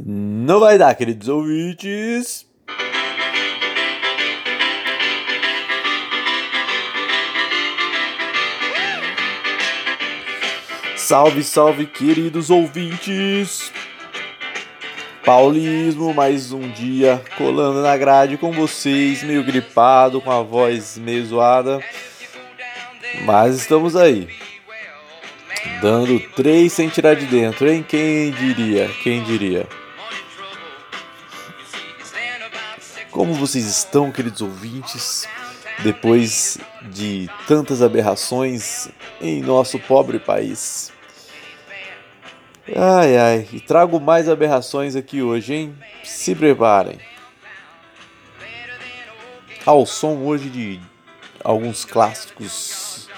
Não vai dar, queridos ouvintes. Salve, salve, queridos ouvintes! Paulismo, mais um dia colando na grade com vocês, meio gripado, com a voz meio zoada, mas estamos aí. Dando três sem tirar de dentro, hein? Quem diria? Quem diria? Como vocês estão, queridos ouvintes? Depois de tantas aberrações em nosso pobre país. Ai ai, e trago mais aberrações aqui hoje, hein? Se preparem. Ao som hoje de alguns clássicos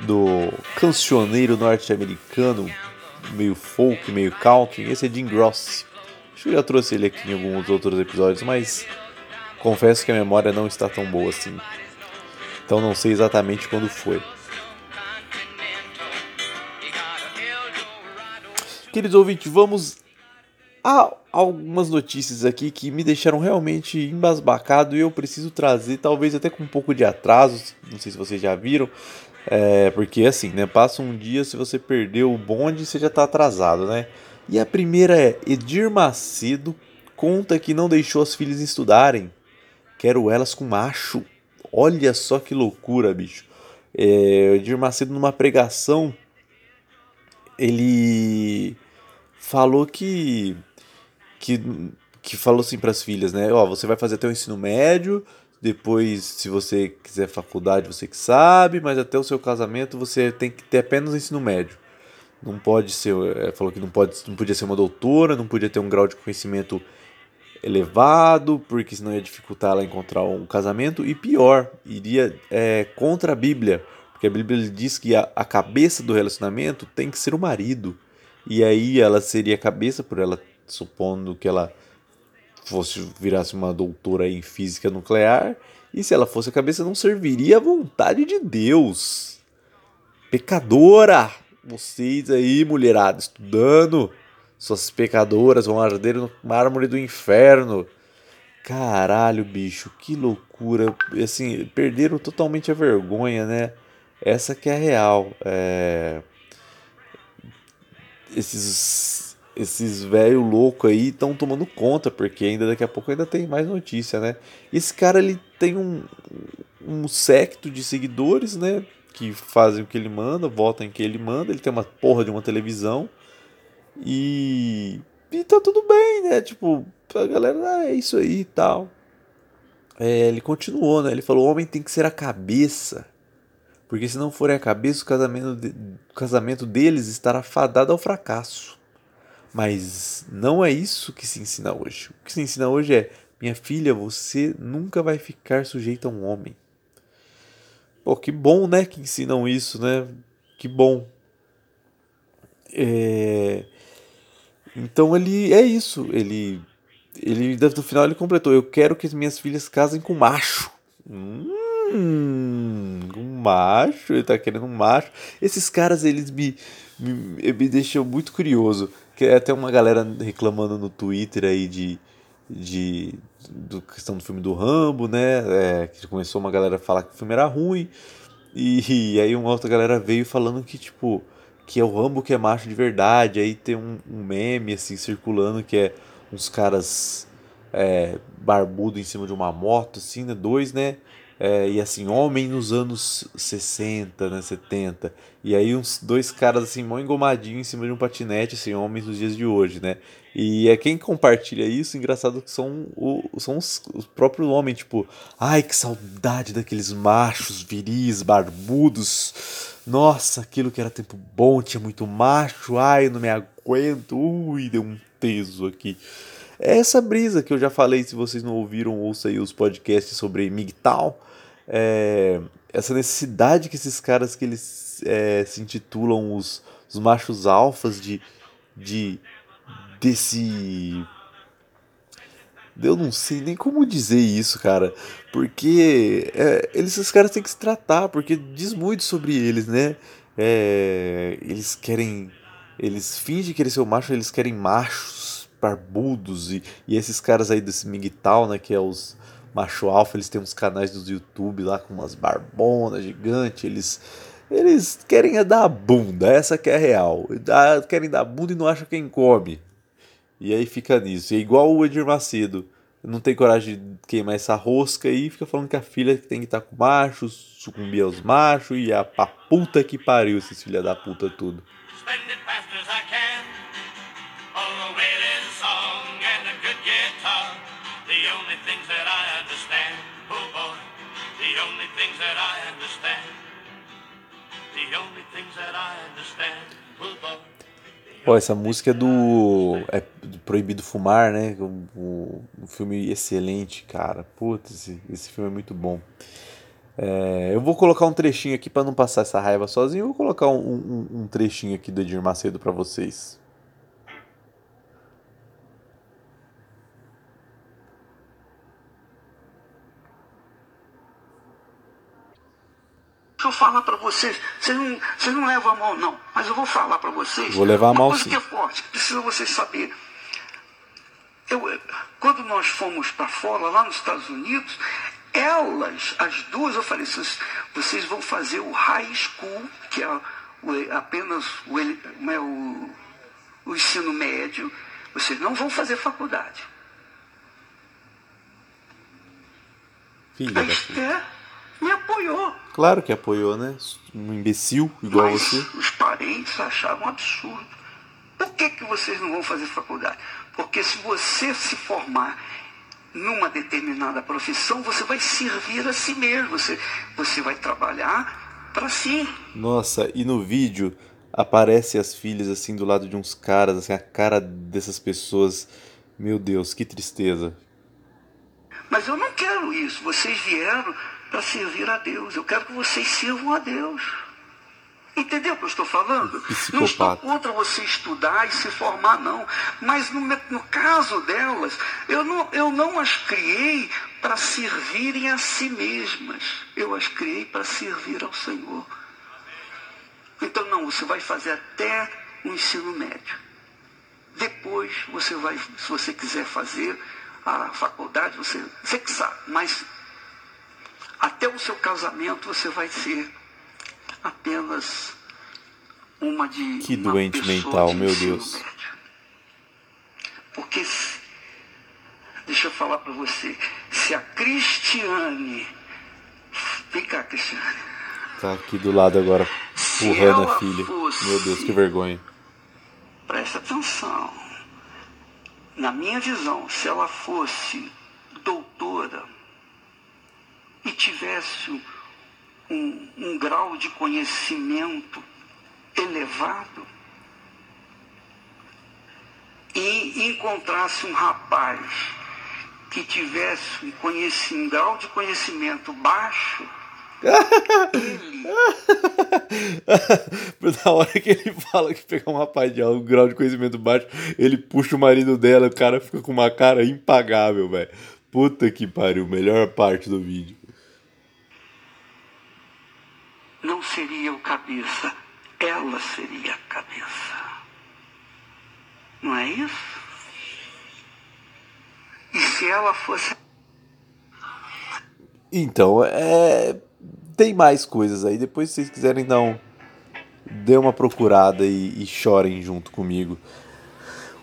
do cancioneiro norte-americano, meio folk, meio country. Esse é Jim Gross. Acho que eu já trouxe ele aqui em alguns outros episódios, mas confesso que a memória não está tão boa assim. Então não sei exatamente quando foi. Queridos ouvintes, vamos a algumas notícias aqui que me deixaram realmente embasbacado e eu preciso trazer, talvez até com um pouco de atraso, não sei se vocês já viram, é, porque assim, né, passa um dia, se você perdeu o bonde, você já está atrasado, né? E a primeira é, Edir Macedo conta que não deixou as filhas estudarem, quero elas com macho, olha só que loucura, bicho. É, Edir Macedo numa pregação, ele falou que que, que falou assim para as filhas, né? Ó, você vai fazer até o ensino médio, depois, se você quiser faculdade, você que sabe, mas até o seu casamento você tem que ter apenas o ensino médio. Não pode ser, é, falou que não pode, não podia ser uma doutora, não podia ter um grau de conhecimento elevado, porque senão ia dificultar ela encontrar um casamento e pior, iria é, contra a Bíblia, porque a Bíblia diz que a, a cabeça do relacionamento tem que ser o marido. E aí ela seria cabeça por ela, supondo que ela fosse virasse uma doutora em física nuclear, e se ela fosse a cabeça não serviria à vontade de Deus. Pecadora! Vocês aí, mulherada, estudando, suas pecadoras vão arder no mármore do inferno. Caralho, bicho, que loucura. Assim, perderam totalmente a vergonha, né? Essa que é a real. É esses esses velho louco aí estão tomando conta, porque ainda daqui a pouco ainda tem mais notícia, né? Esse cara ele tem um, um secto de seguidores, né? Que fazem o que ele manda, votam em que ele manda. Ele tem uma porra de uma televisão. E. E tá tudo bem, né? Tipo, a galera, ah, é isso aí e tal. É, ele continuou, né? Ele falou: o homem tem que ser a cabeça porque se não forem a cabeça, o casamento, de, o casamento deles estará fadado ao fracasso. Mas não é isso que se ensina hoje. O que se ensina hoje é: minha filha, você nunca vai ficar sujeita a um homem. Pô, que bom, né, que ensinam isso, né? Que bom. É... Então ele é isso. Ele, ele no final ele completou: eu quero que as minhas filhas casem com macho. Hum, macho, ele tá querendo um macho. Esses caras, eles me, me, me deixam muito curioso. Que é até uma galera reclamando no Twitter aí de. de do questão do filme do Rambo, né? É, que começou uma galera a falar que o filme era ruim. E, e, aí uma outra galera veio falando que, tipo, que é o Rambo que é macho de verdade. Aí tem um, um meme, assim, circulando que é uns caras é, barbudo em cima de uma moto, assim, né? Dois, né? É, e assim, homem nos anos 60, né, 70. E aí uns dois caras assim, mó engomadinho em cima de um patinete, assim, homens nos dias de hoje, né? E é quem compartilha isso, engraçado que são, o, são os, os próprios homens, tipo, ai que saudade daqueles machos viris, barbudos. Nossa, aquilo que era tempo bom, tinha muito macho, ai, não me aguento, ui, deu um peso aqui. É essa brisa que eu já falei, se vocês não ouviram, ouça aí os podcasts sobre MGTOW. É, essa necessidade que esses caras que eles é, se intitulam os, os machos alfas de, de desse eu não sei nem como dizer isso, cara. Porque é, eles, esses caras têm que se tratar, porque diz muito sobre eles, né? É, eles querem. Eles fingem querer ser o macho, eles querem machos barbudos e, e esses caras aí desse MGTOW, né, que é os macho alfa, eles têm uns canais do YouTube lá com umas barbonas gigantes, eles eles querem é dar a bunda, essa que é a real. Querem dar a bunda e não acham quem come. E aí fica nisso. E é igual o Edir Macedo. Não tem coragem de queimar essa rosca aí, fica falando que a filha tem que estar com machos, sucumbir aos machos e a, a puta que pariu esses filha da puta tudo. Pô, essa música é do. É do Proibido Fumar, né? Um, um filme excelente, cara. Putz, esse, esse filme é muito bom. É, eu vou colocar um trechinho aqui para não passar essa raiva sozinho. Eu vou colocar um, um, um trechinho aqui do Edir Macedo para vocês. Eu falar para vocês. Vocês não, vocês não levam a mão, não. Mas eu vou falar para vocês. Vou levar a mão Uma coisa sim. que é forte. Precisa vocês saberem. Eu, quando nós fomos para fora, lá nos Estados Unidos, elas, as duas, eu falei, vocês, vocês vão fazer o high school, que é o, apenas o, é o, o ensino médio, vocês não vão fazer faculdade. Filha A. Esther me apoiou. Claro que apoiou, né? Um imbecil igual Mas você. os parentes achavam absurdo. Por que, que vocês não vão fazer faculdade? Porque se você se formar numa determinada profissão, você vai servir a si mesmo. Você, você vai trabalhar para si. Nossa, e no vídeo aparece as filhas assim do lado de uns caras, assim, a cara dessas pessoas. Meu Deus, que tristeza. Mas eu não quero isso. Vocês vieram para servir a Deus. Eu quero que vocês sirvam a Deus. Entendeu o que eu estou falando? Não estou Psicopata. contra você estudar e se formar, não. Mas no, no caso delas, eu não, eu não as criei para servirem a si mesmas. Eu as criei para servir ao Senhor. Então, não, você vai fazer até o ensino médio. Depois, você vai, se você quiser fazer a faculdade, você, você que sabe, mas até o seu casamento você vai ser apenas uma de Que uma doente mental, de meu Deus. médio. Porque deixa eu falar para você, se a Cristiane, vem cá, Cristiane, Tá aqui do lado agora, empurrando a filha. fosse- Meu Deus, que vergonha. presta atenção. Na minha visão, se ela fosse doutora e tivesse um, um grau de conhecimento elevado e encontrasse um rapaz que tivesse um, um grau de conhecimento baixo, Na hora que ele fala que pegar um rapaz de alto grau de conhecimento baixo, ele puxa o marido dela, o cara fica com uma cara impagável, velho. Puta que pariu, melhor parte do vídeo. Não seria o cabeça, ela seria a cabeça. Não é isso? E se ela fosse. Então, é. Tem mais coisas aí. Depois, se vocês quiserem dar um. Dê uma procurada e, e chorem junto comigo.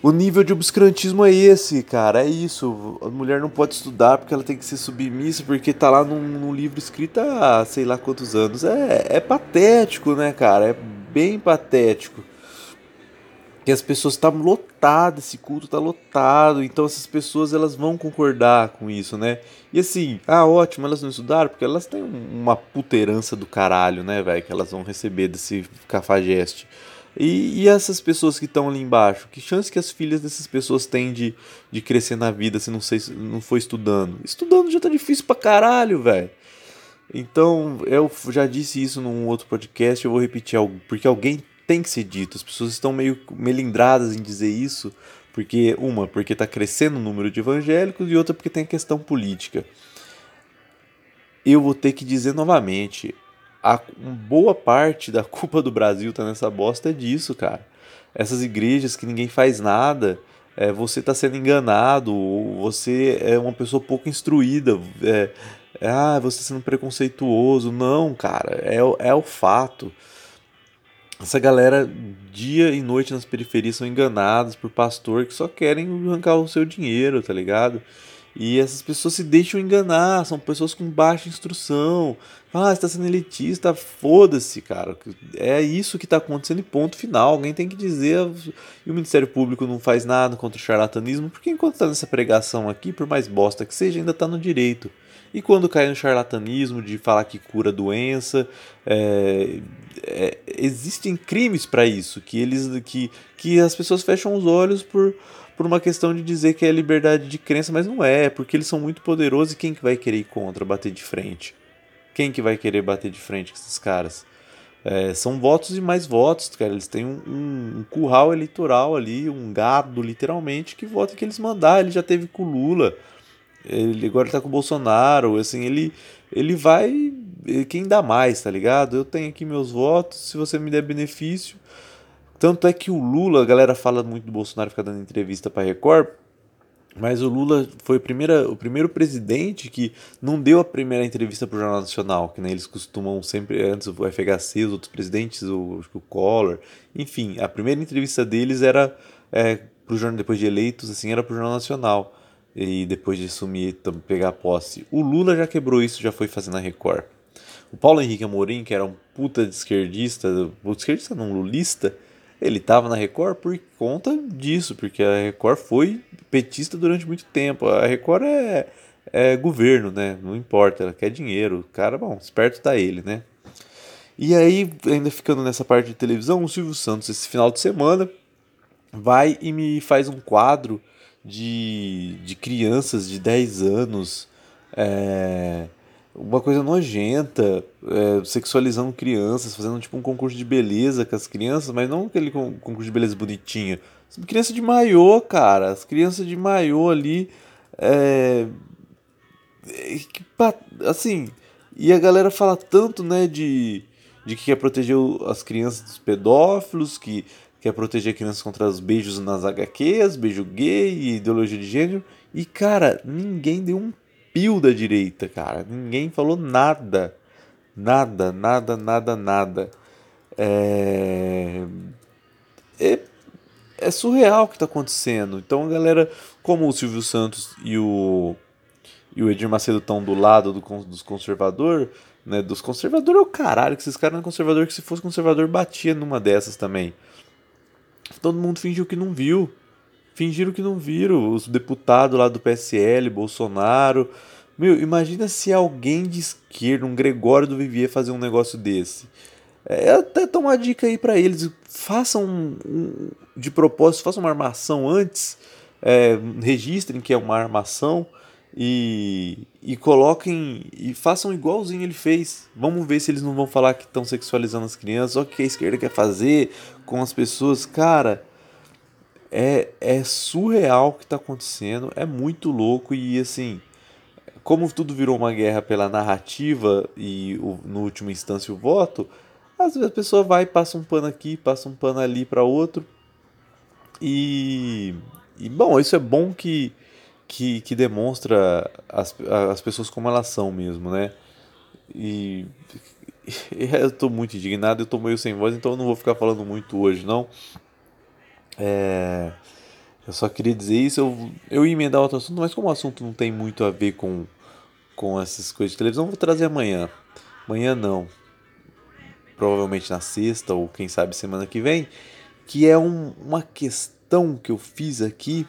O nível de obscurantismo é esse, cara. É isso. A mulher não pode estudar porque ela tem que ser submissa, porque tá lá num, num livro escrito há sei lá quantos anos. É, é patético, né, cara? É bem patético. Que as pessoas estão lotadas, esse culto tá lotado, então essas pessoas elas vão concordar com isso, né? E assim, ah, ótimo, elas não estudaram, porque elas têm um- uma puta herança do caralho, né, velho? Que elas vão receber desse cafajeste. E, e essas pessoas que estão ali embaixo, que chance que as filhas dessas pessoas têm de, de crescer na vida se não, sei, se não for estudando? Estudando já tá difícil pra caralho, velho. Então, eu já disse isso num outro podcast, eu vou repetir algo, porque alguém tem que ser dito. As pessoas estão meio melindradas em dizer isso, porque uma, porque tá crescendo o número de evangélicos e outra porque tem a questão política. Eu vou ter que dizer novamente, a boa parte da culpa do Brasil tá nessa bosta é disso, cara. Essas igrejas que ninguém faz nada, é, você está sendo enganado, você é uma pessoa pouco instruída, é, é, ah, você sendo preconceituoso. Não, cara, é, é o fato. Essa galera, dia e noite nas periferias, são enganados por pastor que só querem arrancar o seu dinheiro, tá ligado? E essas pessoas se deixam enganar, são pessoas com baixa instrução. Ah, você está sendo elitista, foda-se, cara. É isso que está acontecendo e ponto final. Alguém tem que dizer. E o Ministério Público não faz nada contra o charlatanismo, porque enquanto está nessa pregação aqui, por mais bosta que seja, ainda está no direito. E quando cai no charlatanismo de falar que cura doença, é, é, existem crimes para isso, que eles que, que as pessoas fecham os olhos por por uma questão de dizer que é liberdade de crença, mas não é, porque eles são muito poderosos e quem que vai querer ir contra, bater de frente? Quem que vai querer bater de frente com esses caras? É, são votos e mais votos, cara. Eles têm um, um, um, curral eleitoral ali, um gado, literalmente, que vota que eles mandar. Ele já teve com o Lula, ele agora tá com o Bolsonaro. Assim, ele, ele vai. Quem dá mais, tá ligado? Eu tenho aqui meus votos, se você me der benefício, tanto é que o Lula, a galera fala muito do Bolsonaro ficar dando entrevista para Record, mas o Lula foi primeira, o primeiro presidente que não deu a primeira entrevista para o Jornal Nacional, que né, eles costumam sempre, antes o FHC, os outros presidentes, o, o Collor, enfim, a primeira entrevista deles era é, pro jornal depois de eleitos, assim, era para o Jornal Nacional. E depois de assumir, pegar posse. O Lula já quebrou isso, já foi fazendo a Record. O Paulo Henrique Amorim, que era um puta de esquerdista, esquerdista não, lulista, ele estava na Record por conta disso, porque a Record foi petista durante muito tempo. A Record é, é governo, né? Não importa, ela quer dinheiro. O cara, bom, esperto tá ele, né? E aí, ainda ficando nessa parte de televisão, o Silvio Santos, esse final de semana, vai e me faz um quadro de, de crianças de 10 anos. É, uma coisa nojenta, é, sexualizando crianças, fazendo tipo um concurso de beleza com as crianças, mas não aquele concurso de beleza bonitinho. Criança de maiô, cara. As crianças de maiô ali. É, assim. E a galera fala tanto, né, de, de que quer proteger as crianças dos pedófilos, que quer proteger crianças contra os beijos nas HQs, beijo gay e ideologia de gênero. E, cara, ninguém deu um pio da direita, cara. Ninguém falou nada. Nada, nada, nada, nada. É, é, é surreal o que está acontecendo. Então a galera, como o Silvio Santos e o, e o Edir Macedo estão do lado do, dos conservadores, né? Dos conservadores é o caralho, que esses caras não é conservador, que se fosse conservador batia numa dessas também. Todo mundo fingiu que não viu fingiram que não viram. Os deputados lá do PSL, Bolsonaro. Meu, imagina se alguém de esquerda, um Gregório do Vivier, fazer um negócio desse. É até tomar uma dica aí para eles. Façam um, um, de propósito, façam uma armação antes. É, registrem que é uma armação e, e coloquem e façam igualzinho ele fez. Vamos ver se eles não vão falar que estão sexualizando as crianças. Olha o que a esquerda quer fazer com as pessoas. Cara, é, é surreal o que está acontecendo, é muito louco e assim, como tudo virou uma guerra pela narrativa e o, no último instância o voto, às vezes a pessoa vai passa um pano aqui, passa um pano ali para outro. E, e bom, isso é bom que, que, que demonstra as, as pessoas como elas são mesmo, né? E, e eu estou muito indignado, eu estou meio sem voz, então eu não vou ficar falando muito hoje, não. É, eu só queria dizer isso, eu, eu ia emendar outro assunto, mas como o assunto não tem muito a ver com, com essas coisas de televisão, vou trazer amanhã. Amanhã não. Provavelmente na sexta ou quem sabe semana que vem. Que é um, uma questão que eu fiz aqui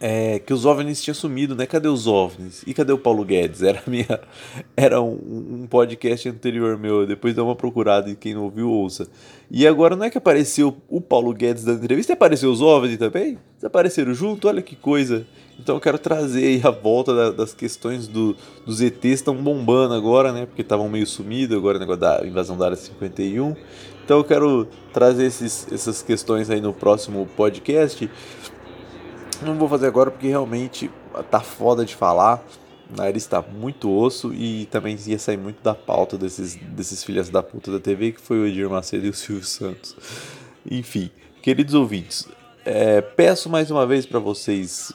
é, que os OVNIs tinham sumido, né? Cadê os OVNIs? E cadê o Paulo Guedes? Era, minha, era um, um podcast anterior meu, depois dá uma procurada e quem não ouviu, ouça. E agora não é que apareceu o Paulo Guedes dando entrevista, apareceu os OVNIs também? Eles apareceram junto, olha que coisa. Então eu quero trazer a volta da, das questões do, dos ETs estão bombando agora, né? Porque estavam meio sumidos, agora o negócio da invasão da área 51. Então eu quero trazer esses, essas questões aí no próximo podcast. Não vou fazer agora porque realmente tá foda de falar. O nariz tá muito osso e também ia sair muito da pauta desses, desses filhas da puta da TV, que foi o Edir Macedo e o Silvio Santos. Enfim, queridos ouvintes, É, peço mais uma vez para vocês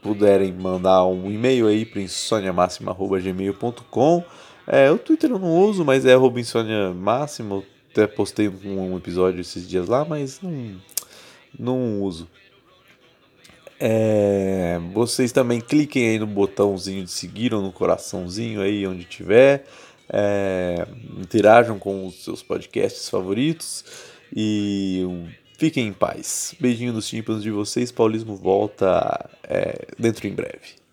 puderem mandar um e-mail aí para insoniamáxima.gmail.com. É, o Twitter eu não uso, mas é arroba insônia máxima. Até postei um episódio esses dias lá, mas não, não uso. É, vocês também cliquem aí no botãozinho de seguir ou no coraçãozinho aí onde tiver. É, interajam com os seus podcasts favoritos e fiquem em paz. Beijinho dos tímpanos de vocês. Paulismo volta é, dentro em breve.